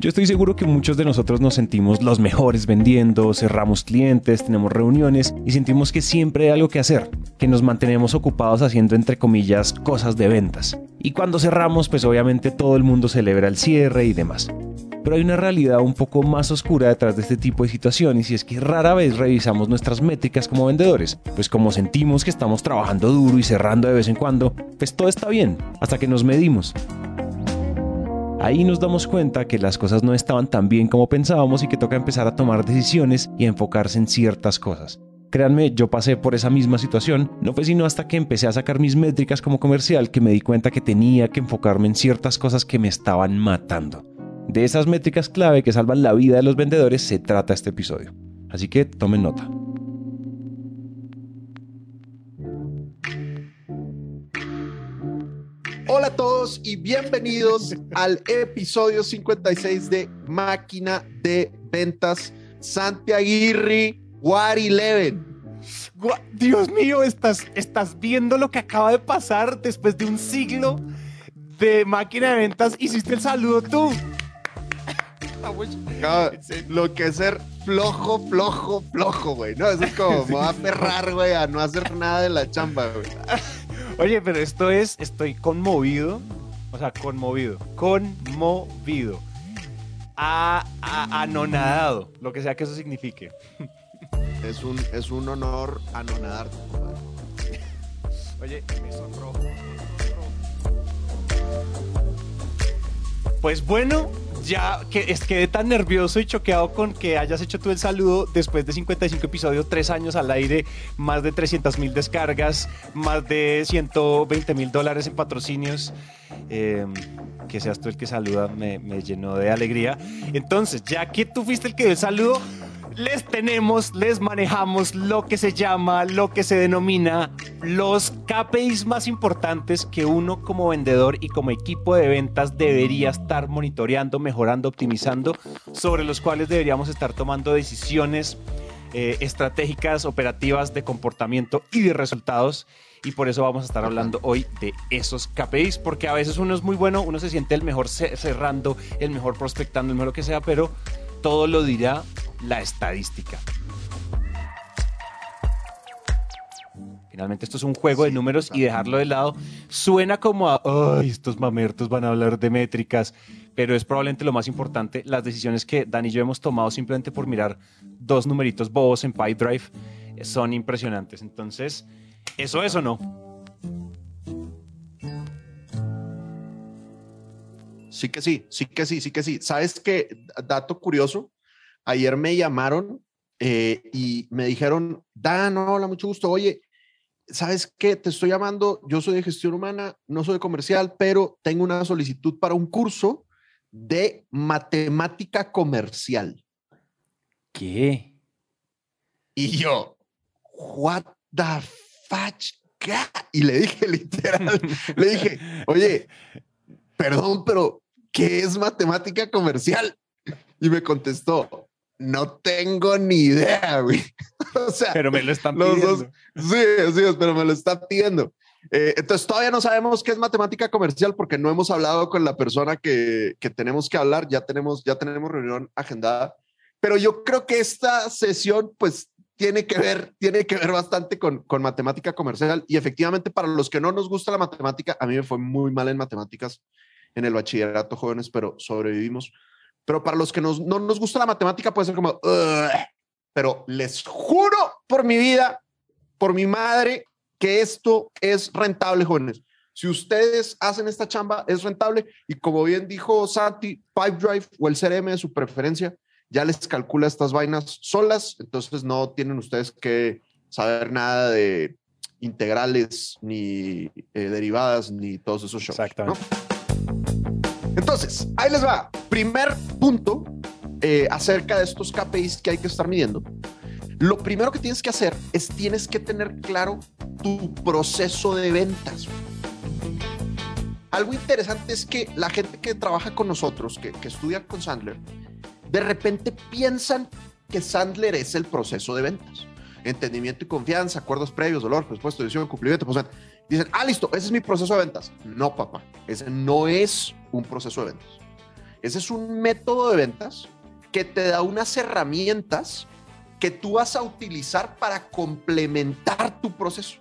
Yo estoy seguro que muchos de nosotros nos sentimos los mejores vendiendo, cerramos clientes, tenemos reuniones y sentimos que siempre hay algo que hacer, que nos mantenemos ocupados haciendo entre comillas cosas de ventas. Y cuando cerramos, pues obviamente todo el mundo celebra el cierre y demás. Pero hay una realidad un poco más oscura detrás de este tipo de situaciones y es que rara vez revisamos nuestras métricas como vendedores. Pues como sentimos que estamos trabajando duro y cerrando de vez en cuando, pues todo está bien, hasta que nos medimos. Ahí nos damos cuenta que las cosas no estaban tan bien como pensábamos y que toca empezar a tomar decisiones y enfocarse en ciertas cosas. Créanme, yo pasé por esa misma situación, no fue sino hasta que empecé a sacar mis métricas como comercial que me di cuenta que tenía que enfocarme en ciertas cosas que me estaban matando. De esas métricas clave que salvan la vida de los vendedores se trata este episodio. Así que tomen nota. Hola a todos y bienvenidos al episodio 56 de Máquina de Ventas Santiaguirri War Eleven. Dios mío, estás, estás viendo lo que acaba de pasar después de un siglo de máquina de ventas. Hiciste el saludo tú. lo que es ser flojo, flojo, flojo, güey. No, eso es como me va a aferrar, güey, a no hacer nada de la chamba, güey. Oye, pero esto es, estoy conmovido, o sea, conmovido, conmovido, a, anonadado, lo que sea que eso signifique. Es un, es un honor anonadarte. Oye, me sonrojo. Pues bueno, ya que es, quedé tan nervioso y choqueado con que hayas hecho tú el saludo después de 55 episodios, 3 años al aire, más de 300 mil descargas, más de 120 mil dólares en patrocinios. Em, que seas tú el que saluda me, me llenó de alegría. Entonces, ya que tú fuiste el que dio el saludo, les tenemos, les manejamos lo que se llama, lo que se denomina los KPIs más importantes que uno como vendedor y como equipo de ventas debería estar monitoreando, mejorando, optimizando, sobre los cuales deberíamos estar tomando decisiones eh, estratégicas, operativas de comportamiento y de resultados. Y por eso vamos a estar hablando hoy de esos KPIs, porque a veces uno es muy bueno, uno se siente el mejor cerrando, el mejor prospectando, el mejor lo que sea, pero todo lo dirá la estadística. Finalmente esto es un juego de números y dejarlo de lado suena como a, ay, estos mamertos van a hablar de métricas, pero es probablemente lo más importante, las decisiones que Dani y yo hemos tomado simplemente por mirar dos numeritos bobos en Pipedrive eh, son impresionantes. Entonces, ¿eso es o no? Sí que sí, sí que sí, sí que sí. ¿Sabes qué? Dato curioso, ayer me llamaron eh, y me dijeron, Dan, hola, mucho gusto. Oye, ¿sabes qué? Te estoy llamando, yo soy de gestión humana, no soy de comercial, pero tengo una solicitud para un curso de matemática comercial. ¿Qué? Y yo, what the fuck? Y le dije literal, le dije, oye, perdón, pero ¿qué es matemática comercial? Y me contestó, no tengo ni idea, güey. o sea, pero me lo están pidiendo. sí, sí, pero me lo están pidiendo. Eh, entonces todavía no sabemos qué es matemática comercial porque no hemos hablado con la persona que, que, tenemos que hablar, ya tenemos, ya tenemos reunión agendada, pero yo creo que esta sesión pues tiene que ver, tiene que ver bastante con, con matemática comercial y efectivamente para los que no nos gusta la matemática, a mí me fue muy mal en matemáticas en el bachillerato jóvenes, pero sobrevivimos. Pero para los que no nos gusta la matemática puede ser como, pero les juro por mi vida, por mi madre, que esto es rentable, jóvenes. Si ustedes hacen esta chamba, es rentable. Y como bien dijo Santi, Pipedrive o el CRM de su preferencia, ya les calcula estas vainas solas. Entonces no tienen ustedes que saber nada de integrales, ni eh, derivadas, ni todos esos shows. Exactamente. Entonces, ahí les va. Primer punto eh, acerca de estos KPIs que hay que estar midiendo. Lo primero que tienes que hacer es tienes que tener claro tu proceso de ventas. Algo interesante es que la gente que trabaja con nosotros, que, estudia con Sandler, de repente piensan que Sandler es el proceso de ventas. Entendimiento y confianza, acuerdos previos, dolor, presupuesto, decisión, cumplimiento. Pues, dicen, ah, listo, ese es mi proceso de ventas. No, papá, ese no es un proceso de ventas. Ese es un método de ventas que te da unas herramientas que tú vas a utilizar para complementar tu proceso.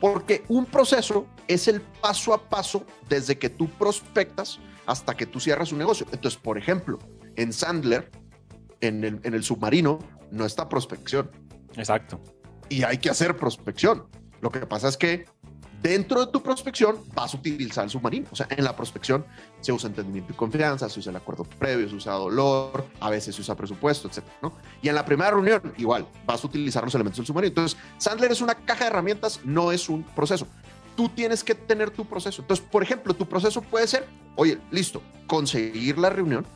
Porque un proceso es el paso a paso desde que tú prospectas hasta que tú cierras un negocio. Entonces, por ejemplo, en Sandler, en el, en el submarino, no está prospección. Exacto. Y hay que hacer prospección. Lo que pasa es que dentro de tu prospección vas a utilizar el submarino. O sea, en la prospección se usa entendimiento y confianza, se usa el acuerdo previo, se usa dolor, a veces se usa presupuesto, etc. ¿no? Y en la primera reunión, igual, vas a utilizar los elementos del submarino. Entonces, Sandler es una caja de herramientas, no es un proceso. Tú tienes que tener tu proceso. Entonces, por ejemplo, tu proceso puede ser, oye, listo, conseguir la reunión.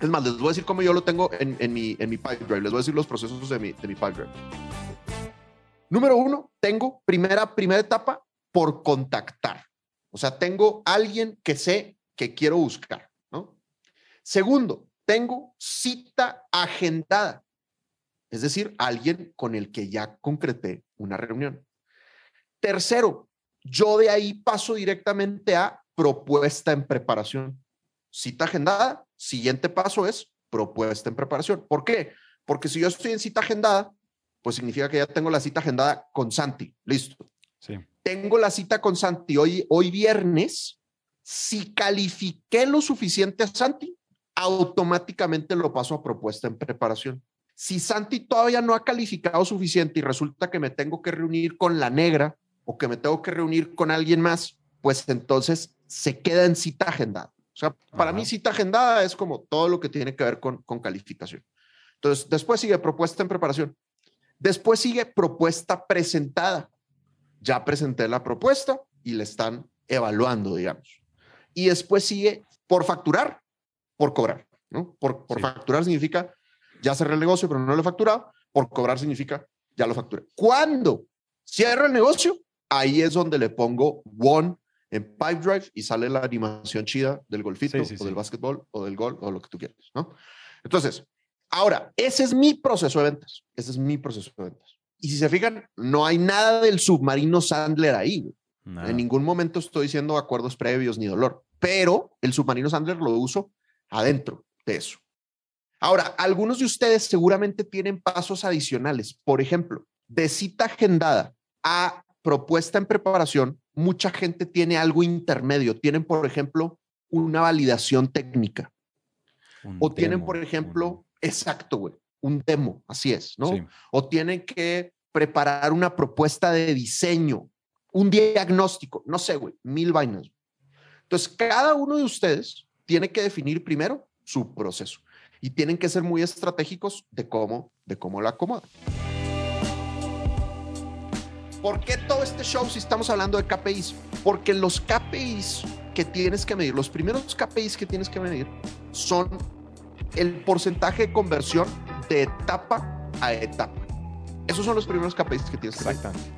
Es más, les voy a decir cómo yo lo tengo en, en mi, en mi pipe drive. Les voy a decir los procesos de mi, de mi pipe drive. Número uno, tengo primera, primera etapa, por contactar. O sea, tengo alguien que sé que quiero buscar, ¿no? Segundo, tengo cita agendada. Es decir, alguien con el que ya concreté una reunión. Tercero, yo de ahí paso directamente a propuesta en preparación. Cita agendada, siguiente paso es propuesta en preparación. ¿Por qué? Porque si yo estoy en cita agendada, pues significa que ya tengo la cita agendada con Santi. Listo. Sí tengo la cita con Santi hoy, hoy viernes, si califiqué lo suficiente a Santi, automáticamente lo paso a propuesta en preparación. Si Santi todavía no ha calificado suficiente y resulta que me tengo que reunir con la negra o que me tengo que reunir con alguien más, pues entonces se queda en cita agendada. O sea, para mí cita agendada es como todo lo que tiene que ver con, con calificación. Entonces, después sigue propuesta en preparación. Después sigue propuesta presentada ya presenté la propuesta y le están evaluando, digamos. Y después sigue por facturar, por cobrar, ¿no? Por, por facturar significa ya cerré el negocio, pero no lo he facturado. Por cobrar significa ya lo facturé. Cuando cierro el negocio, ahí es donde le pongo one en Pipedrive y sale la animación chida del golfito o del básquetbol o del gol o lo que tú quieras, ¿no? Entonces, ahora, ese es mi proceso de ventas. Ese es mi proceso de ventas. Y si se fijan, no hay nada del submarino Sandler ahí. En ningún momento estoy diciendo acuerdos previos ni dolor, pero el submarino Sandler lo uso adentro de eso. Ahora, algunos de ustedes seguramente tienen pasos adicionales. Por ejemplo, de cita agendada a propuesta en preparación, mucha gente tiene algo intermedio. Tienen, por ejemplo, una validación técnica. o tienen, por ejemplo, exacto, güey, un demo, así es, ¿no? O tienen que preparar una propuesta de diseño, un diagnóstico, no sé, güey, mil vainas. Entonces, cada uno de ustedes tiene que definir primero su proceso y tienen que ser muy estratégicos de cómo, de cómo lo acomodan. ¿Por qué todo este show si estamos hablando de KPIs? Porque los KPIs que tienes que medir, los primeros KPIs que tienes que medir son el porcentaje de conversión de etapa a etapa. Esos son los primeros KPIs que tienes que Exactamente.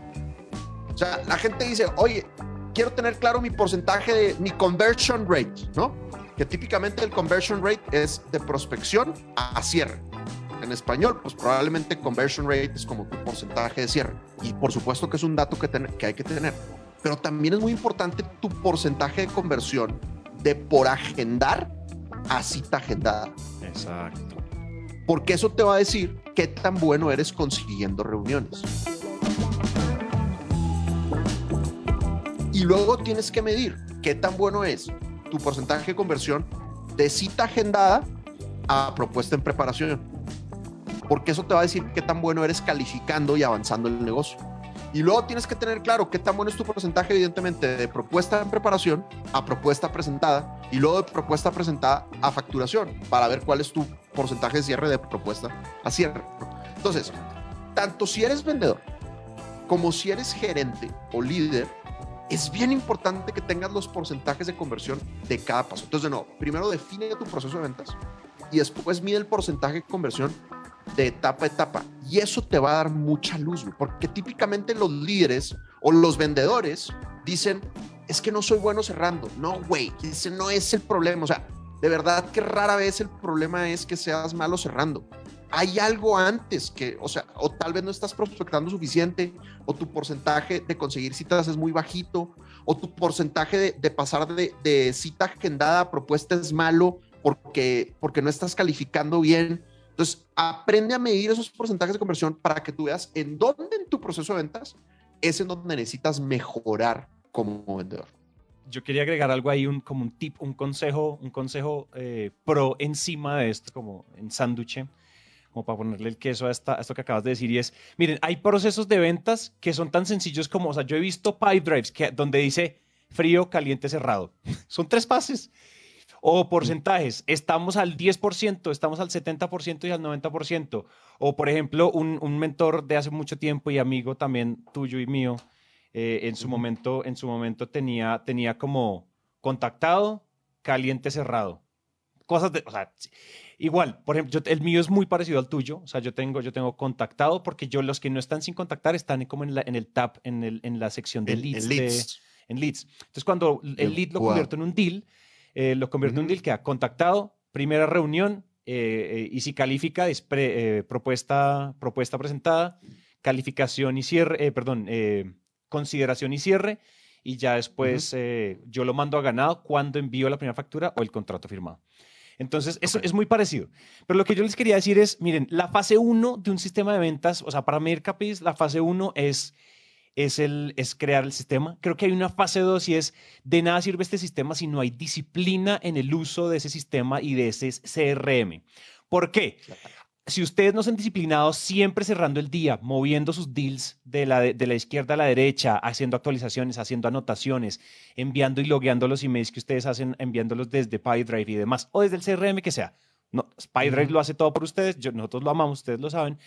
O sea, la gente dice, oye, quiero tener claro mi porcentaje de mi conversion rate, ¿no? Que típicamente el conversion rate es de prospección a cierre. En español, pues probablemente conversion rate es como tu porcentaje de cierre. Y por supuesto que es un dato que, que hay que tener. Pero también es muy importante tu porcentaje de conversión de por agendar a cita agendada. Exacto porque eso te va a decir qué tan bueno eres consiguiendo reuniones. Y luego tienes que medir qué tan bueno es tu porcentaje de conversión de cita agendada a propuesta en preparación. Porque eso te va a decir qué tan bueno eres calificando y avanzando el negocio. Y luego tienes que tener claro qué tan bueno es tu porcentaje, evidentemente, de propuesta en preparación a propuesta presentada y luego de propuesta presentada a facturación para ver cuál es tu porcentaje de cierre de propuesta a cierre. Entonces, tanto si eres vendedor como si eres gerente o líder, es bien importante que tengas los porcentajes de conversión de cada paso. Entonces, de nuevo, primero define tu proceso de ventas y después mide el porcentaje de conversión de etapa a etapa. Y eso te va a dar mucha luz, porque típicamente los líderes o los vendedores dicen, es que no soy bueno cerrando. No, güey, ese no es el problema. O sea, de verdad que rara vez el problema es que seas malo cerrando. Hay algo antes que, o sea, o tal vez no estás prospectando suficiente, o tu porcentaje de conseguir citas es muy bajito, o tu porcentaje de, pasar de, cita agendada a propuesta es malo porque, porque no estás calificando bien. Entonces, aprende a medir esos porcentajes de conversión para que tú veas en dónde en tu proceso de ventas es en donde necesitas mejorar como vendedor. Yo quería agregar algo ahí, un, como un tip, un consejo, un consejo eh, pro encima de esto, como en sándwich como para ponerle el queso a, esto que acabas de decir, y es, miren, hay procesos de ventas que son tan sencillos como, o sea, yo he visto pipe drives que, donde dice frío, caliente, cerrado. son tres fases. O porcentajes, estamos al 10%, estamos al 70% y al 90%. O, por ejemplo, un, un, mentor de hace mucho tiempo y amigo también tuyo y mío, eh, en, su momento, en su momento tenía, tenía como contactado, caliente, cerrado. Cosas de, o sea, Igual, por ejemplo, el mío es muy parecido al tuyo. O sea, yo tengo, yo tengo contactado porque yo los que no están sin contactar están como en, la, en el tab, en, el, en la sección de leads. En leads. Entonces, cuando el lead lo convierto en un deal, eh, lo convierto en un deal que ha contactado, primera reunión, eh, eh, y si califica, es propuesta, propuesta presentada, calificación y cierre, perdón, consideración y cierre, y ya después yo lo mando a ganado cuando envío la primera factura o el contrato firmado. Entonces, eso es muy parecido. Pero lo que yo les quería decir es, miren, la fase 1 de un sistema de ventas, o sea, para medir KPIs, la fase 1 es, es, el, es crear el sistema. Creo que hay una fase 2 y es, de nada sirve este sistema si no hay disciplina en el uso de ese sistema y de ese CRM. ¿Por qué? Si ustedes no son disciplinados, siempre cerrando el día, moviendo sus deals de la, de, la izquierda a la derecha, haciendo actualizaciones, haciendo anotaciones, enviando y logueando los emails que ustedes hacen, enviándolos desde PyDrive y demás, o desde el CRM que sea. No, PyDrive lo hace todo por ustedes, nosotros lo amamos, ustedes lo saben,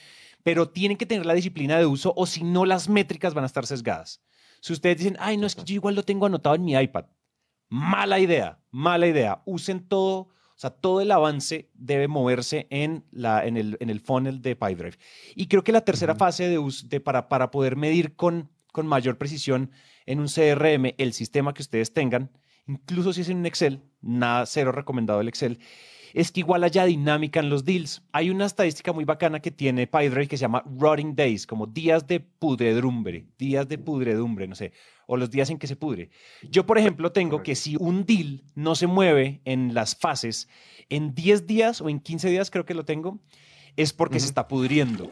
pero tienen que tener la disciplina de uso o si no las métricas van a estar sesgadas. Si ustedes dicen, ay, no, es que yo igual lo tengo anotado en mi iPad, mala idea, mala idea. Usen todo sea, todo el avance debe moverse en, la, en, el, en el funnel de PyDrive. Y creo que la tercera fase de, de para, para poder medir con, con mayor precisión en un CRM el sistema que ustedes tengan, incluso si es en un Excel, nada, cero recomendado el Excel, es que igual haya dinámica en los deals. Hay una estadística muy bacana que tiene PyDrive que se llama Rotting Days, como días de pudredumbre, días de pudredumbre, no sé, o los días en que se pudre. Yo, por ejemplo, tengo que si un deal no se mueve en las fases, en 10 días o en 15 días creo que lo tengo, es porque se está pudriendo.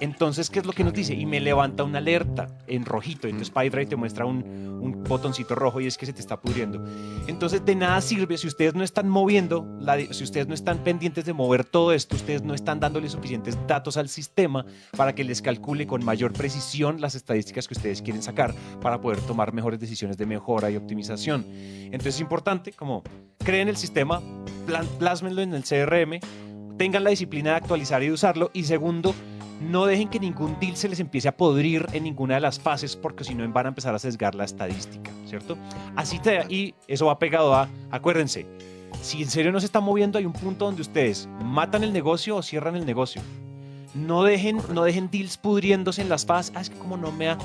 Entonces, ¿qué es lo que nos dice? Y me levanta una alerta en rojito. Entonces, PyDrive te muestra un, un, botoncito rojo y es que se te está pudriendo. Entonces, de nada sirve si ustedes no están moviendo, si ustedes no están pendientes de mover todo esto, ustedes no están dándole suficientes datos al sistema para que les calcule con mayor precisión las estadísticas que ustedes quieren sacar para poder tomar mejores decisiones de mejora y optimización. Entonces, es importante como creen el sistema, plásmenlo en el CRM tengan la disciplina de actualizar y de usarlo. Y segundo, no dejen que ningún deal se les empiece a podrir en ninguna de las fases porque si no van a empezar a sesgar la estadística, ¿cierto? Así te, y eso va pegado a, acuérdense, si en serio no se está moviendo, hay un punto donde ustedes matan el negocio o cierran el negocio. No dejen, no dejen deals pudriéndose en las fases. Ah, es que como no me ha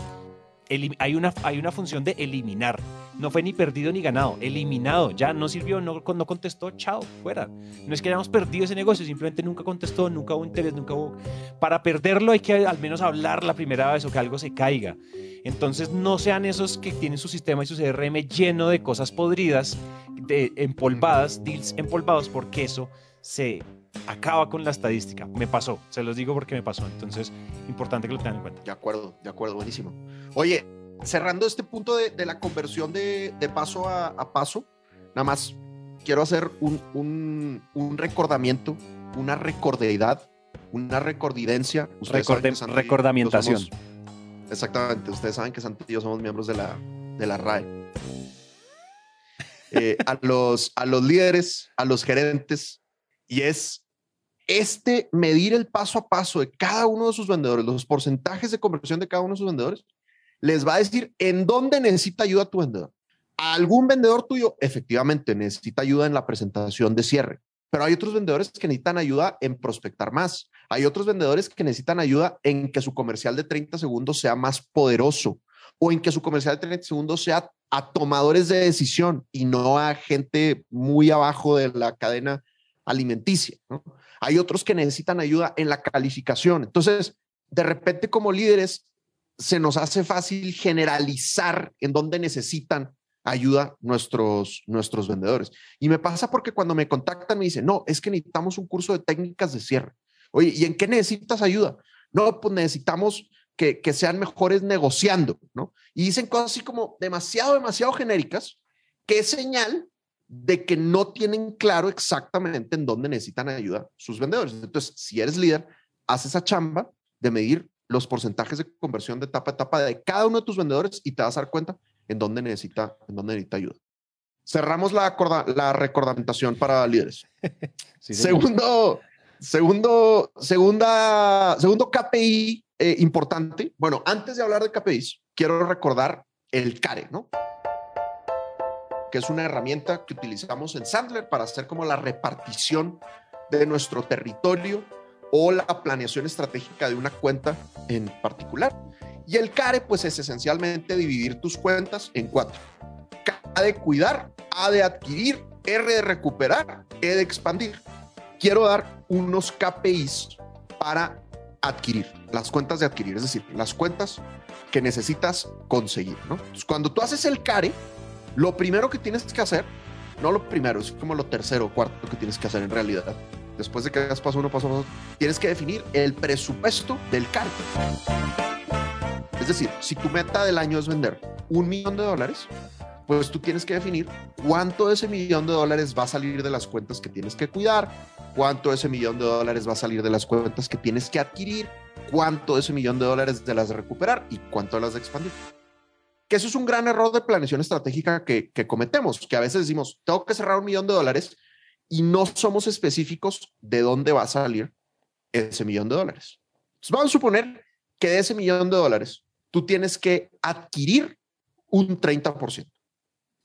hay una, hay una función de eliminar. No fue ni perdido ni ganado, eliminado. Ya no sirvió, no, no contestó, chao, fuera. No es que hayamos perdido ese negocio, simplemente nunca contestó, nunca hubo interés, nunca hubo... Para perderlo hay que al menos hablar la primera vez o que algo se caiga. Entonces no sean esos que tienen su sistema y su CRM lleno de cosas podridas, de empolvadas, deals empolvados, porque eso se acaba con la estadística. Me pasó, se los digo porque me pasó. Entonces, importante que lo tengan en cuenta. De acuerdo, de acuerdo, buenísimo. Oye, cerrando este punto de, la conversión de, paso a, paso, nada más quiero hacer un, recordamiento, una recordeidad, una recordidencia. recordamientación. exactamente, ustedes saben que Santi y yo somos miembros de la, de la RAE. Eh, a, los, a los líderes, a los gerentes, y es este medir el paso a paso de cada uno de sus vendedores, los porcentajes de conversión de cada uno de sus vendedores, les va a decir en dónde necesita ayuda tu vendedor. algún vendedor tuyo efectivamente necesita ayuda en la presentación de cierre, pero hay otros vendedores que necesitan ayuda en prospectar más. Hay otros vendedores que necesitan ayuda en que su comercial de 30 segundos sea más poderoso o en que su comercial de 30 segundos sea a tomadores de decisión y no a gente muy abajo de la cadena alimenticia. ¿no? Hay otros que necesitan ayuda en la calificación. Entonces, de repente como líderes, se nos hace fácil generalizar en dónde necesitan ayuda nuestros, nuestros vendedores. Y me pasa porque cuando me contactan me dicen, no, es que necesitamos un curso de técnicas de cierre. Oye, ¿y en qué necesitas ayuda? No, pues necesitamos que, que sean mejores negociando, ¿no? Y dicen cosas así como demasiado, demasiado genéricas, es señal de que no tienen claro exactamente en dónde necesitan ayuda sus vendedores. Entonces, si eres líder, haz esa chamba de medir los porcentajes de conversión de etapa a etapa de cada uno de tus vendedores y te vas a dar cuenta en dónde necesita, en dónde necesita ayuda. Cerramos la, la recordamentación para líderes. segundo, segundo, segunda, segundo KPI eh, importante. Bueno, antes de hablar de KPIs, quiero recordar el CARE, ¿no? Que es una herramienta que utilizamos en Sandler para hacer como la repartición de nuestro territorio o la planeación estratégica de una cuenta en particular. Y el CARE, pues es esencialmente dividir tus cuentas en cuatro. K de cuidar, A de adquirir, R de recuperar, E de expandir. Quiero dar unos KPIs para adquirir, las cuentas de adquirir, es decir, las cuentas que necesitas conseguir, ¿no? cuando tú haces el CARE, lo primero que tienes que hacer, no lo primero, es como lo tercero o cuarto que tienes que hacer en realidad, después de que hagas paso uno, paso dos, tienes que definir el presupuesto del CARE. Es decir, si tu meta del año es vender un millón de dólares, pues tú tienes que definir cuánto de ese millón de dólares va a salir de las cuentas que tienes que cuidar, cuánto de ese millón de dólares va a salir de las cuentas que tienes que adquirir, cuánto de ese millón de dólares de las de recuperar y cuánto de las de expandir. Que eso es un gran error de planeación estratégica que, que cometemos, que a veces decimos, tengo que cerrar un millón de dólares y no somos específicos de dónde va a salir ese millón de dólares. Entonces, vamos a suponer que de ese millón de dólares tú tienes que adquirir un 30%.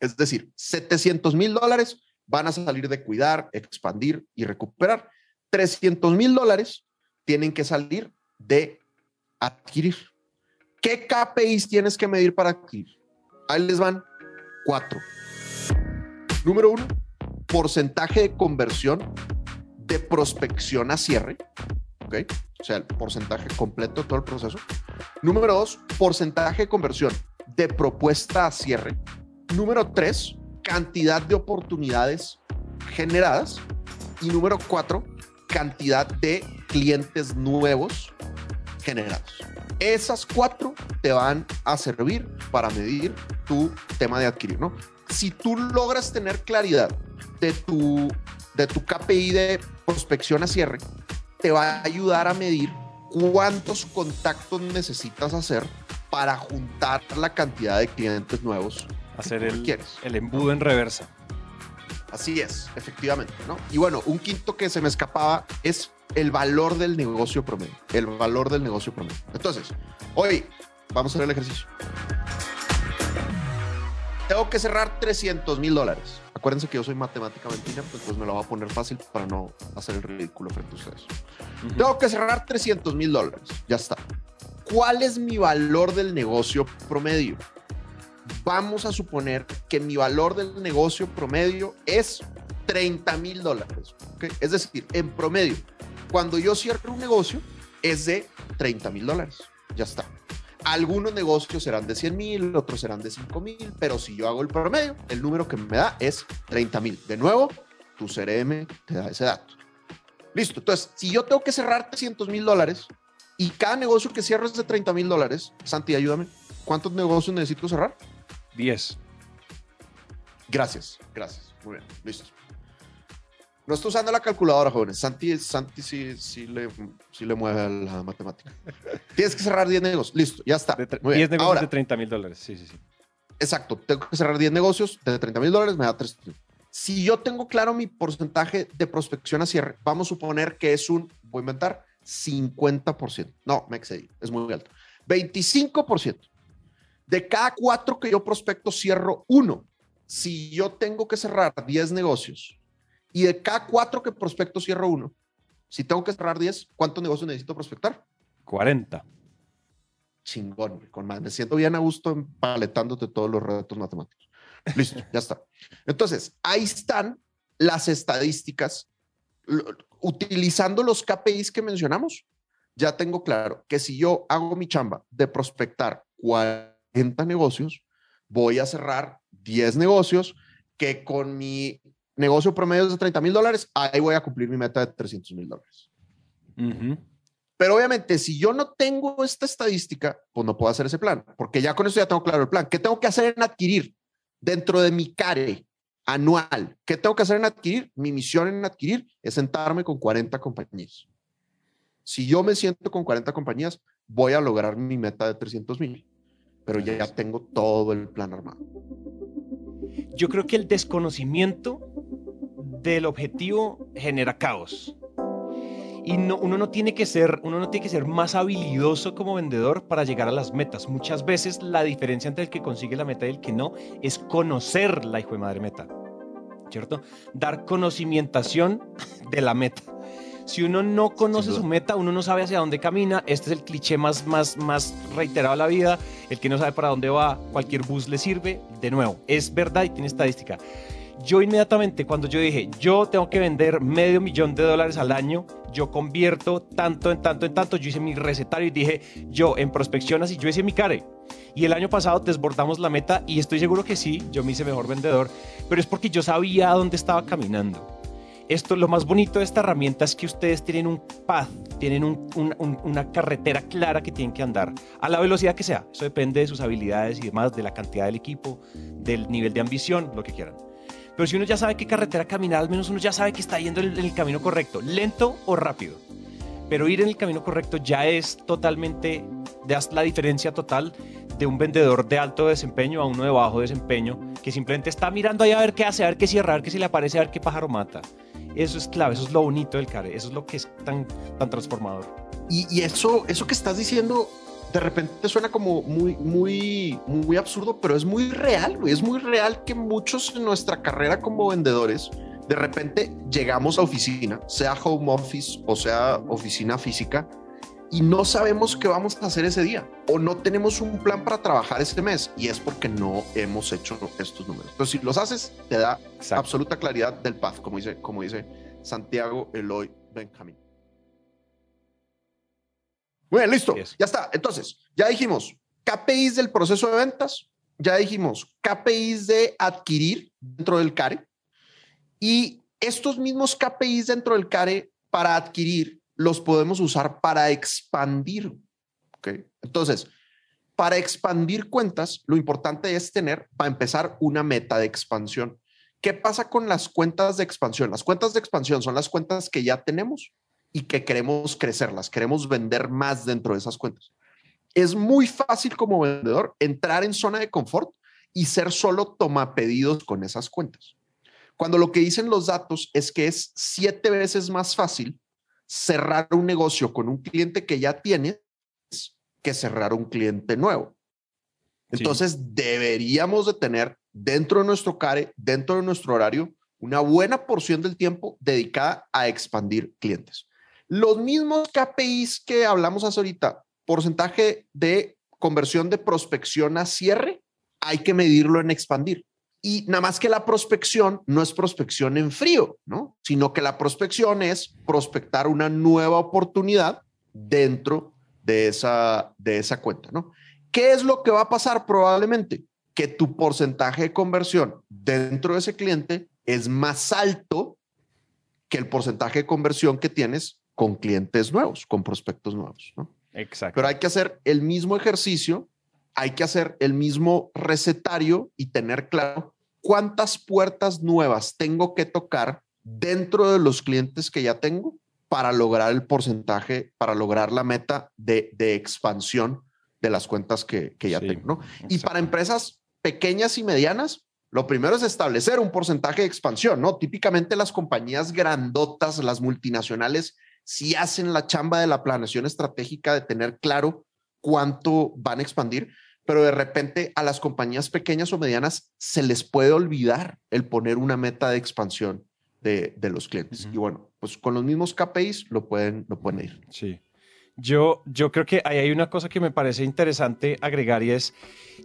Es decir, 700 mil dólares van a salir de cuidar, expandir y recuperar. 300 mil dólares tienen que salir de adquirir. ¿Qué KPIs tienes que medir para adquirir? Ahí les van cuatro. Número uno, porcentaje de conversión de prospección a cierre. ¿Ok? O sea, el porcentaje completo de todo el proceso. Número dos, porcentaje de conversión de propuesta a cierre. Número tres, cantidad de oportunidades generadas. Y número cuatro, cantidad de clientes nuevos generados. Esas cuatro te van a servir para medir tu tema de adquirir, ¿no? Si tú logras tener claridad de tu, de tu KPI de prospección a cierre, te va a ayudar a medir cuántos contactos necesitas hacer para juntar la cantidad de clientes nuevos. Hacer el, el embudo en reversa. Así es, efectivamente, ¿no? Y bueno, un quinto que se me escapaba es el valor del negocio promedio. El valor del negocio promedio. Entonces, hoy vamos a hacer el ejercicio. Tengo que cerrar 300 mil dólares. Acuérdense que yo soy matemáticamente inepto, pues me lo voy a poner fácil para no hacer el ridículo frente a ustedes. Tengo que cerrar 300 mil dólares. Ya está. ¿Cuál es mi valor del negocio promedio? Vamos a suponer que mi valor del negocio promedio es 30 mil dólares. Es decir, en promedio, cuando yo cierro un negocio, es de 30 mil dólares. Ya está. Algunos negocios serán de 100 mil, otros serán de 5 mil, pero si yo hago el promedio, el número que me da es 30 mil. De nuevo, tu CRM te da ese dato. Listo. Entonces, si yo tengo que cerrar 300 mil dólares y cada negocio que cierro es de 30 mil dólares, Santi, ayúdame. ¿Cuántos negocios necesito cerrar? 10. Gracias, gracias. Muy bien, listo. No estoy usando la calculadora, jóvenes. Santi, Santi sí, sí, le, sí le mueve a la matemática. Tienes que cerrar 10 negocios. Listo, ya está. 10 negocios Ahora, de 30 mil dólares. Sí, sí, sí. Exacto. Tengo que cerrar 10 negocios de 30 mil dólares, me da 3. Si yo tengo claro mi porcentaje de prospección a cierre, vamos a suponer que es un, voy a inventar, 50%. No, me excedí, es muy alto. 25%. De cada cuatro que yo prospecto, cierro uno. Si yo tengo que cerrar 10 negocios y de cada cuatro que prospecto cierro uno. Si tengo que cerrar 10, ¿cuántos negocios necesito prospectar? 40. Chingón, con más. Me siento bien a gusto empaletándote todos los retos matemáticos. Listo, ya está. Entonces, ahí están las estadísticas utilizando los KPIs que mencionamos. ya tengo claro que si yo hago mi chamba de prospectar 40 negocios, voy a cerrar 10 negocios que con mi negocio promedio de 30 mil dólares, ahí voy a cumplir mi meta de 300 mil dólares. Pero obviamente, si yo no tengo esta estadística, pues no puedo hacer ese plan, porque ya con eso ya tengo claro el plan. ¿Qué tengo que hacer en adquirir dentro de mi CARE anual? ¿Qué tengo que hacer en adquirir? Mi misión en adquirir es sentarme con 40 compañías. Si yo me siento con 40 compañías, voy a lograr mi meta de 300 mil, pero ya tengo todo el plan armado. Yo creo que el desconocimiento del objetivo genera caos. Y no, uno, no tiene que ser, uno no tiene que ser más habilidoso como vendedor para llegar a las metas. Muchas veces la diferencia entre el que consigue la meta y el que no es conocer la hijo de madre meta. ¿Cierto? Dar conocimientación de la meta. Si uno no conoce su meta, uno no sabe hacia dónde camina. Este es el cliché más, más, más reiterado de la vida. El que no sabe para dónde va, cualquier bus le sirve. De nuevo, es verdad y tiene estadística. Yo inmediatamente, cuando yo dije, yo tengo que vender medio millón de dólares al año, yo convierto tanto en tanto en tanto, yo hice mi recetario y dije, yo en prospección así, yo hice mi care. Y el año pasado desbordamos la meta y estoy seguro que sí, yo me hice mejor vendedor, pero es porque yo sabía dónde estaba caminando. Esto, lo más bonito de esta herramienta es que ustedes tienen un path, tienen una carretera clara que tienen que andar a la velocidad que sea. Eso depende de sus habilidades y demás, de la cantidad del equipo, del nivel de ambición, lo que quieran. Pero si uno ya sabe qué carretera caminar, al menos uno ya sabe que está yendo en el camino correcto, lento o rápido. Pero ir en el camino correcto ya es totalmente, das la diferencia total de un vendedor de alto desempeño a uno de bajo desempeño que simplemente está mirando ahí a ver qué hace, a ver qué cierra, a ver qué se le aparece, a ver qué pájaro mata. Eso es clave, eso es lo bonito del care, eso es lo que es tan, tan transformador. Y, eso, eso que estás diciendo de repente suena como muy, muy, muy absurdo, pero es muy real, Es muy real que muchos en nuestra carrera como vendedores, de repente llegamos a oficina, sea home office o sea oficina física, y no sabemos qué vamos a hacer ese día o no tenemos un plan para trabajar este mes y es porque no hemos hecho estos números. Entonces, si los haces, te da absoluta claridad del path, como dice, como dice Santiago Eloy Benjamín. Muy bien, listo. Ya está. Entonces, ya dijimos KPIs del proceso de ventas, ya dijimos KPIs de adquirir dentro del CARE y estos mismos KPIs dentro del CARE para adquirir los podemos usar para expandir. ¿okay? Entonces, para expandir cuentas, lo importante es tener, para empezar, una meta de expansión. ¿Qué pasa con las cuentas de expansión? Las cuentas de expansión son las cuentas que ya tenemos y que queremos crecerlas, queremos vender más dentro de esas cuentas. Es muy fácil como vendedor entrar en zona de confort y ser solo toma pedidos con esas cuentas. Cuando lo que dicen los datos es que es siete veces más fácil cerrar un negocio con un cliente que ya tienes que cerrar un cliente nuevo. Entonces deberíamos de tener dentro de nuestro CARE, dentro de nuestro horario, una buena porción del tiempo dedicada a expandir clientes. Los mismos KPIs que hablamos hace ahorita, porcentaje de conversión de prospección a cierre, hay que medirlo en expandir. Y nada más que la prospección no es prospección en frío, ¿no? Sino que la prospección es prospectar una nueva oportunidad dentro de esa, de esa cuenta, ¿no? ¿Qué es lo que va a pasar probablemente? Que tu porcentaje de conversión dentro de ese cliente es más alto que el porcentaje de conversión que tienes con clientes nuevos, con prospectos nuevos. ¿no? Exacto. Pero hay que hacer el mismo ejercicio, hay que hacer el mismo recetario y tener claro cuántas puertas nuevas tengo que tocar dentro de los clientes que ya tengo para lograr el porcentaje, para lograr la meta de, de expansión de las cuentas que, que ya tengo. ¿no? Y para empresas pequeñas y medianas, lo primero es establecer un porcentaje de expansión, ¿no? Típicamente las compañías grandotas, las multinacionales, si hacen la chamba de la planeación estratégica de tener claro cuánto van a expandir, pero de repente a las compañías pequeñas o medianas se les puede olvidar el poner una meta de expansión de, los clientes. Y bueno, pues con los mismos KPIs lo pueden, lo pueden ir. Sí. Yo, yo creo que ahí hay una cosa que me parece interesante agregar y es,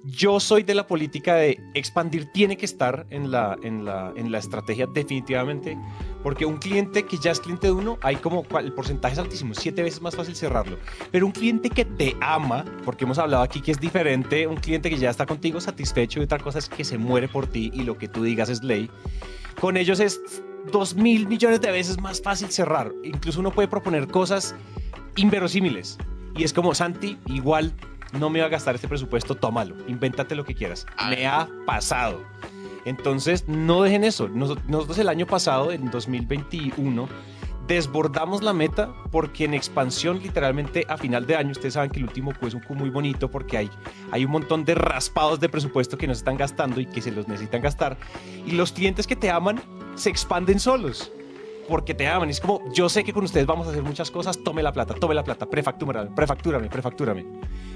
yo soy de la política de expandir, tiene que estar en la, en la, en la estrategia definitivamente, Porque un cliente que ya es cliente de uno, hay como el porcentaje es altísimo, siete veces más fácil cerrarlo. Pero un cliente que te ama, porque hemos hablado aquí que es diferente, un cliente que ya está contigo satisfecho y otra cosa es que se muere por ti y lo que tú digas es ley. Con ellos es dos mil millones de veces más fácil cerrar. Incluso uno puede proponer cosas inverosímiles. Y es como, Santi, igual no me va a gastar este presupuesto, tómalo, invéntate lo que quieras. Me ha pasado. Entonces, no dejen eso. Nosotros el año pasado, en 2021, desbordamos la meta porque en expansión, literalmente a final de año, ustedes saben que el último Q es un Q muy bonito porque hay, hay un montón de raspados de presupuesto que no se están gastando y que se los necesitan gastar. Y los clientes que te aman se expanden solos porque te aman. Es como, yo sé que con ustedes vamos a hacer muchas cosas, tome la plata, tome la plata, prefactúrame, prefactúrame, prefactúrame.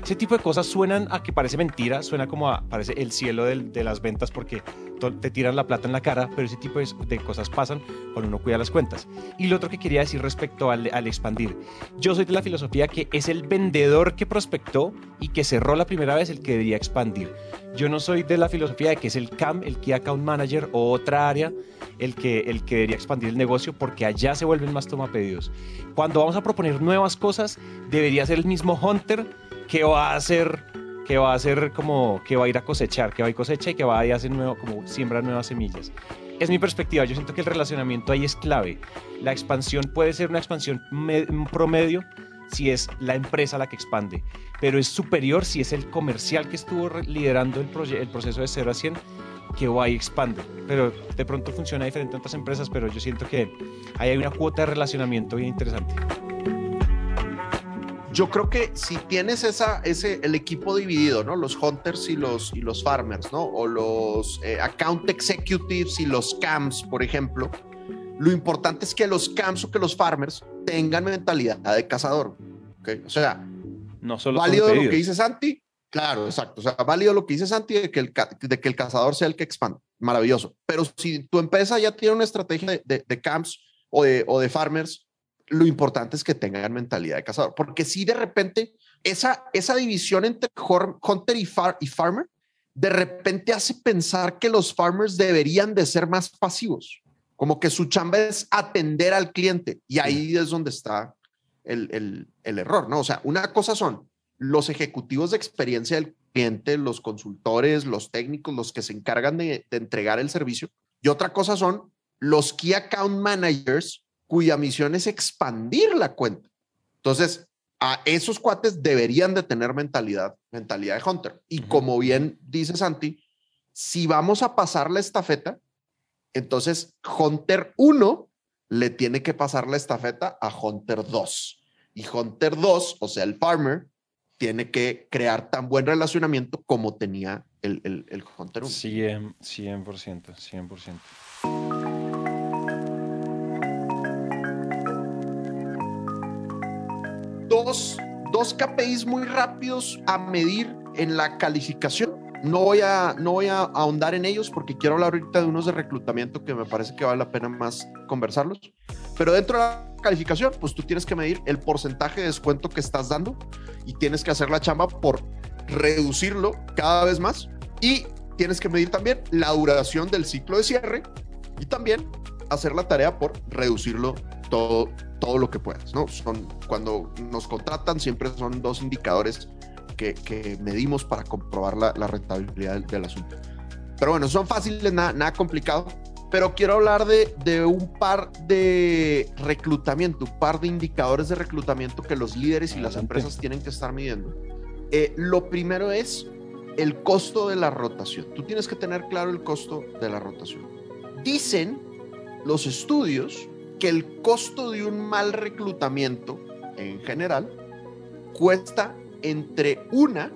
Ese tipo de cosas suenan a que parece mentira, suena como a, parece el cielo de las ventas porque te tiran la plata en la cara, pero ese tipo de, cosas pasan cuando uno cuida las cuentas. Y lo otro que quería decir respecto al, al expandir, yo soy de la filosofía que es el vendedor que prospectó y que cerró la primera vez el que debería expandir. Yo no soy de la filosofía de que es el CAM, el Key Account Manager o otra área el que, el que debería expandir el negocio porque allá se vuelven más toma pedidos. Cuando vamos a proponer nuevas cosas, debería ser el mismo Hunter que va a hacer que va a hacer como que va a ir a cosechar, que va a ir cosecha y que va a hacer nuevo, como siembra nuevas semillas. Es mi perspectiva, yo siento que el relacionamiento ahí es clave. La expansión puede ser una expansión promedio si es la empresa la que expande, pero es superior si es el comercial que estuvo liderando el, el proceso de 0 a 100 que va y expande. Pero de pronto funciona diferente en otras empresas, pero yo siento que ahí hay una cuota de relacionamiento bien interesante. Yo creo que si tienes esa, ese, el equipo dividido, ¿no? Los hunters y los, y los farmers, ¿no? O los eh, account executives y los camps, por ejemplo. Lo importante es que los camps o que los farmers tengan mentalidad de cazador. ¿okay? O sea, no solo válido lo que dice Santi, Claro, exacto. O sea, válido lo que dice Santi de que el, de que el cazador sea el que expande. Maravilloso. Pero si tu empresa ya tiene una estrategia de, camps o de, o de farmers, lo importante es que tengan mentalidad de cazador. Porque si de repente esa, esa división entre hunter y, far, y farmer, de repente hace pensar que los farmers deberían de ser más pasivos. Como que su chamba es atender al cliente. Y ahí es donde está el, el, el error, ¿no? O sea, una cosa son los ejecutivos de experiencia del cliente, los consultores, los técnicos, los que se encargan de, entregar el servicio. Y otra cosa son los Key Account Managers cuya misión es expandir la cuenta. Entonces, a esos cuates deberían de tener mentalidad, mentalidad de Hunter. Y como bien dice Santi, si vamos a pasar la estafeta, entonces Hunter 1 le tiene que pasar la estafeta a Hunter 2. Y Hunter 2, o sea, el farmer, tiene que crear tan buen relacionamiento como tenía el, el, el Hunter 1. 100%, 100%, 100%. Dos, dos KPIs muy rápidos a medir en la calificación. No voy, a, no voy a ahondar en ellos porque quiero hablar ahorita de unos de reclutamiento que me parece que vale la pena más conversarlos. Pero dentro de la calificación, pues tú tienes que medir el porcentaje de descuento que estás dando y tienes que hacer la chamba por reducirlo cada vez más y tienes que medir también la duración del ciclo de cierre y también hacer la tarea por reducirlo todo, todo lo que puedas, ¿no? Son, cuando nos contratan siempre son dos indicadores que, que medimos para comprobar la, rentabilidad del, del, asunto. Pero bueno, son fáciles, nada, nada complicado pero quiero hablar de, de, un par de reclutamiento, un par de indicadores de reclutamiento que los líderes y las empresas tienen que estar midiendo. Eh, lo primero es el costo de la rotación. Tú tienes que tener claro el costo de la rotación. Dicen los estudios que el costo de un mal reclutamiento en general cuesta entre una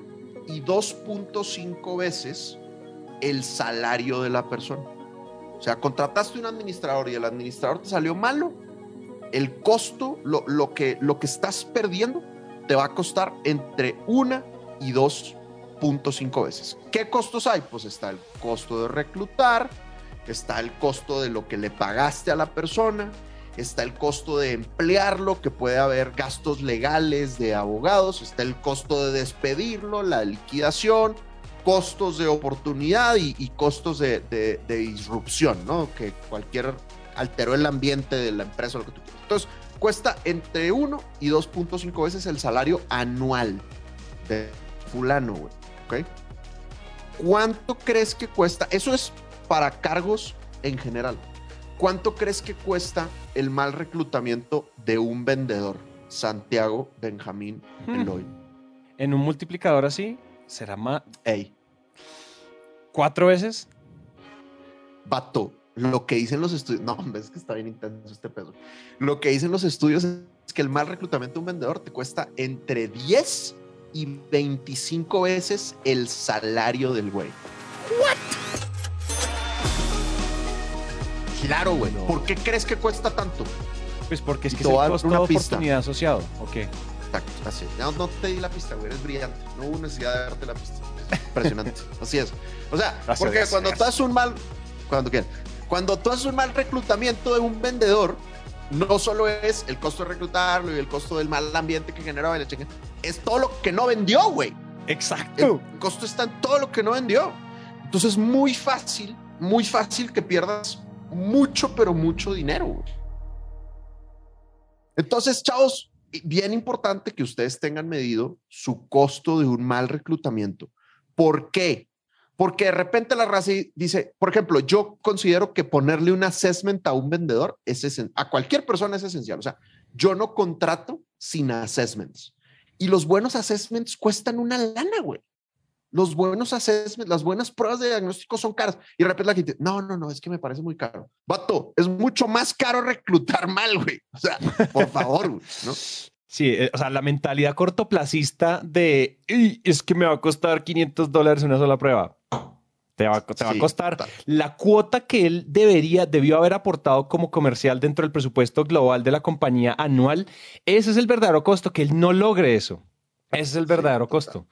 y 2.5 veces el salario de la persona. O sea, contrataste un administrador y el administrador te salió malo, el costo, lo, lo, que, lo que estás perdiendo, te va a costar entre una y 2.5 veces. ¿Qué costos hay? Pues está el costo de reclutar, está el costo de lo que le pagaste a la persona, está el costo de emplearlo, que puede haber gastos legales de abogados, está el costo de despedirlo, la liquidación, costos de oportunidad y, costos de, disrupción, ¿no? Que cualquier alteró el ambiente de la empresa, lo que tú quieras. Entonces, cuesta entre 1 y 2.5 veces el salario anual de fulano, güey. ¿Ok? ¿Cuánto crees que cuesta? Eso es para cargos en general. ¿Cuánto crees que cuesta el mal reclutamiento de un vendedor? Santiago Benjamín Hmm. Eloy. En un multiplicador así, será más. Ey, ¿Cuatro veces? vato, lo que dicen los estudios, no, hombre, es que está bien intenso este peso. Lo que dicen los estudios es que el mal reclutamiento de un vendedor te cuesta entre 10 y 25 veces el salario del güey. ¿What? Claro, güey. No. ¿Por qué crees que cuesta tanto? Pues porque es Y que es el costo una pista. oportunidad asociado. Ok. Exacto, así. No, no te di la pista, güey. Eres brillante. No hubo necesidad de darte la pista. Es impresionante. así es. O sea, Gracias, porque gracias, cuando tú haces un mal, cuando quieras, cuando tú haces un mal reclutamiento de un vendedor, no solo es el costo de reclutarlo y el costo del mal ambiente que generaba la chinga, es todo lo que no vendió, güey. Exacto. El costo está en todo lo que no vendió. Entonces es muy fácil, muy fácil que pierdas mucho, pero mucho dinero. güey. Entonces, chavos, bien importante que ustedes tengan medido su costo de un mal reclutamiento. ¿Por qué? Porque de repente la raza dice, por ejemplo, yo considero que ponerle un assessment a un vendedor es esen- a cualquier persona es esencial. O sea, yo no contrato sin assessments. Y los buenos assessments cuestan una lana, güey. Los buenos assessments, las buenas pruebas de diagnóstico son caras. Y de repente la gente, no, no, no, es que me parece muy caro. Vato, es mucho más caro reclutar mal, güey. O sea, por favor, güey, ¿no? Sí, eh, o sea, la mentalidad cortoplacista de "Ey, es que me va a costar 500 dólares una sola prueba. Te va, a- te va a costar la cuota que él debería, debió haber aportado como comercial dentro del presupuesto global de la compañía anual. Ese es el verdadero costo, que él no logre eso. Ese es el verdadero costo.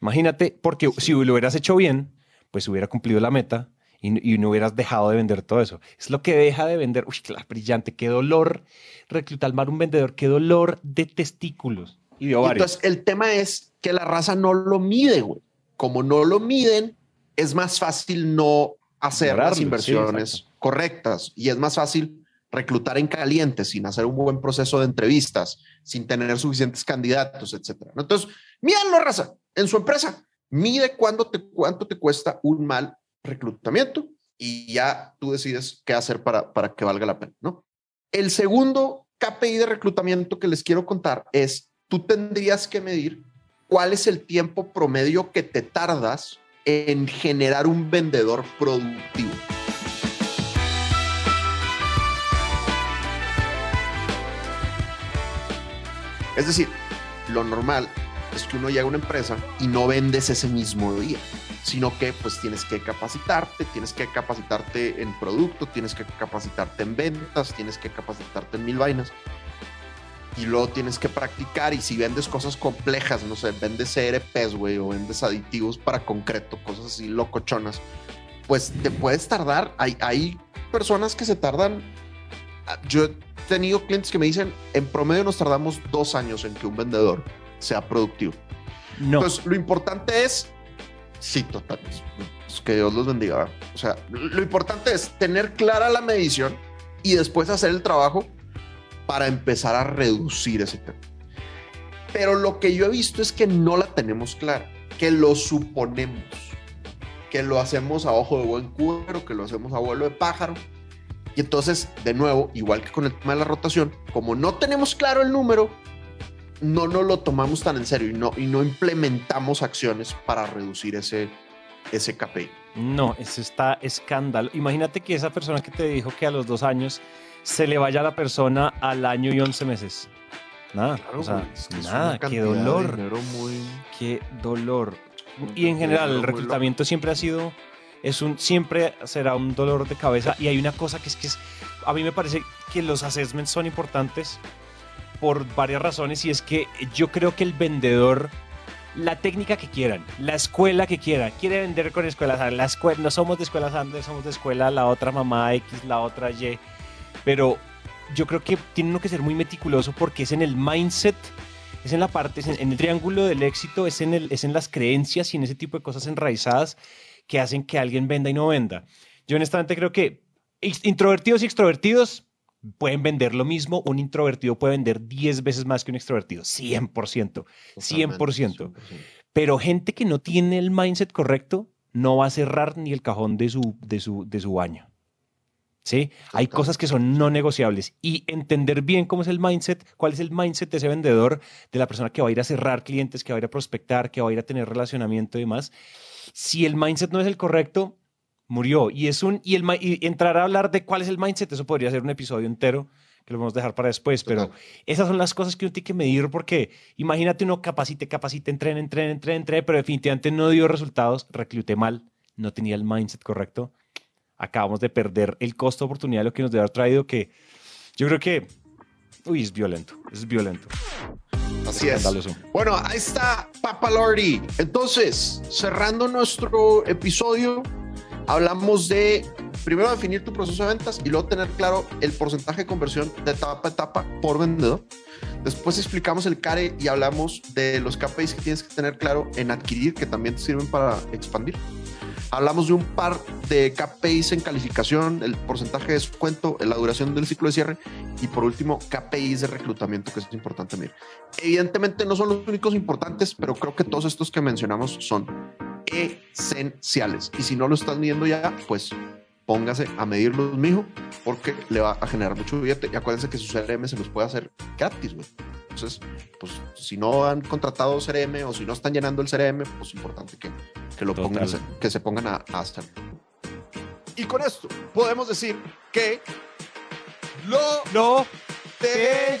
Imagínate, porque si lo hubieras hecho bien, pues hubiera cumplido la meta y, y no hubieras dejado de vender todo eso. Es lo que deja de vender. Uy, claro, brillante. Qué dolor reclutar mal un vendedor. Qué dolor de testículos y de ovarios. Entonces, el tema es que la raza no lo mide, güey. Como no lo miden, es más fácil no hacer Ignorarlo, las inversiones correctas y es más fácil reclutar en caliente sin hacer un buen proceso de entrevistas, sin tener suficientes candidatos, etcétera. Entonces, mídanlo, raza, en su empresa. Mide cuánto te, cuánto te cuesta un mal reclutamiento y ya tú decides qué hacer para, para que valga la pena, ¿no? El segundo KPI de reclutamiento que les quiero contar es, tú tendrías que medir cuál es el tiempo promedio que te tardas en generar un vendedor productivo. Es decir, lo normal es que uno llega a una empresa y no vendes ese mismo día, sino que pues tienes que capacitarte, tienes que capacitarte en producto, tienes que capacitarte en ventas, tienes que capacitarte en mil vainas. Y luego tienes que practicar y si vendes cosas complejas, no sé, vendes ERPs, güey, o vendes aditivos para concreto, cosas así locochonas, pues te puedes tardar. Hay, hay personas que se tardan. ah, Yo he tenido clientes que me dicen, en promedio nos tardamos dos años en que un vendedor sea productivo. no. Entonces, lo importante es, sí, total, pues, que Dios los bendiga. ¿verdad? O sea, lo importante es tener clara la medición y después hacer el trabajo para empezar a reducir ese tema. Pero lo que yo he visto es que no la tenemos clara, que lo suponemos, que lo hacemos a ojo de buen cubero, que lo hacemos a vuelo de pájaro. Y entonces, de nuevo, igual que con el tema de la rotación, como no tenemos claro el número, no nos lo tomamos tan en serio y no, y no implementamos acciones para reducir ese, ese KPI. No, eso está escándalo. Imagínate que esa persona que te dijo que a los dos años se le vaya la persona al año y once meses. Nada, o sea, güey, es que es nada, qué dolor, muy- qué dolor. Y en general el reclutamiento siempre ha sido, es un, siempre será un dolor de cabeza. Y hay una cosa que es que es, a mí me parece que los assessments son importantes por varias razones y es que yo creo que el vendedor la técnica que quieran, la escuela que quiera, quiere vender con escuelas, la escuela, no somos de escuela Sanders, somos de escuela la otra mamá X, la otra Y, pero yo creo que tiene que ser muy meticuloso porque es en el mindset, es en la parte, es en, en el triángulo del éxito, es en, el, es en las creencias y en ese tipo de cosas enraizadas que hacen que alguien venda y no venda. Yo honestamente creo que Introvertidos y extrovertidos pueden vender lo mismo. Un introvertido puede vender 10 veces más que un extrovertido. 100%. 100%. Pero gente que no tiene el mindset correcto no va a cerrar ni el cajón de su, de su, de su baño. ¿Sí? Hay cosas que son no negociables y entender bien cómo es el mindset, cuál es el mindset de ese vendedor, de la persona que va a ir a cerrar clientes, que va a ir a prospectar, que va a ir a tener relacionamiento y demás. Si el mindset no es el correcto, murió. Y es un y el y entrar a hablar de cuál es el mindset, eso podría ser un episodio entero que lo vamos a dejar para después, pero esas son las cosas que uno tiene que medir porque imagínate uno capacite, capacite, entrene, entrene, entrene, entrene, pero definitivamente no dio resultados, recluté mal, no tenía el mindset correcto. Acabamos de perder el costo de oportunidad de lo que nos debe haber traído que yo creo que uy, es violento, es violento. Así es. Bueno, ahí está Papa Lordy. Entonces, cerrando nuestro episodio, hablamos de primero definir tu proceso de ventas y luego tener claro el porcentaje de conversión de etapa a etapa por vendedor. Después explicamos el CARE y hablamos de los KPIs que tienes que tener claro en adquirir, que también te sirven para expandir. Hablamos de un par de KPIs en calificación, el porcentaje de descuento, la duración del ciclo de cierre y por último KPIs de reclutamiento, que es importante medir. Evidentemente no son los únicos importantes, pero creo que todos estos que mencionamos son esenciales. Y si no lo estás viendo ya, pues póngase a medirlos, mijo, porque le va a generar mucho billete. Y acuérdense que su CRM se los puede hacer gratis, güey. Entonces, pues si no han contratado CRM o si no están llenando el CRM, pues es importante que, que lo pongan, que se pongan a, a hacerlo. Y con esto podemos decir que lo, lo te,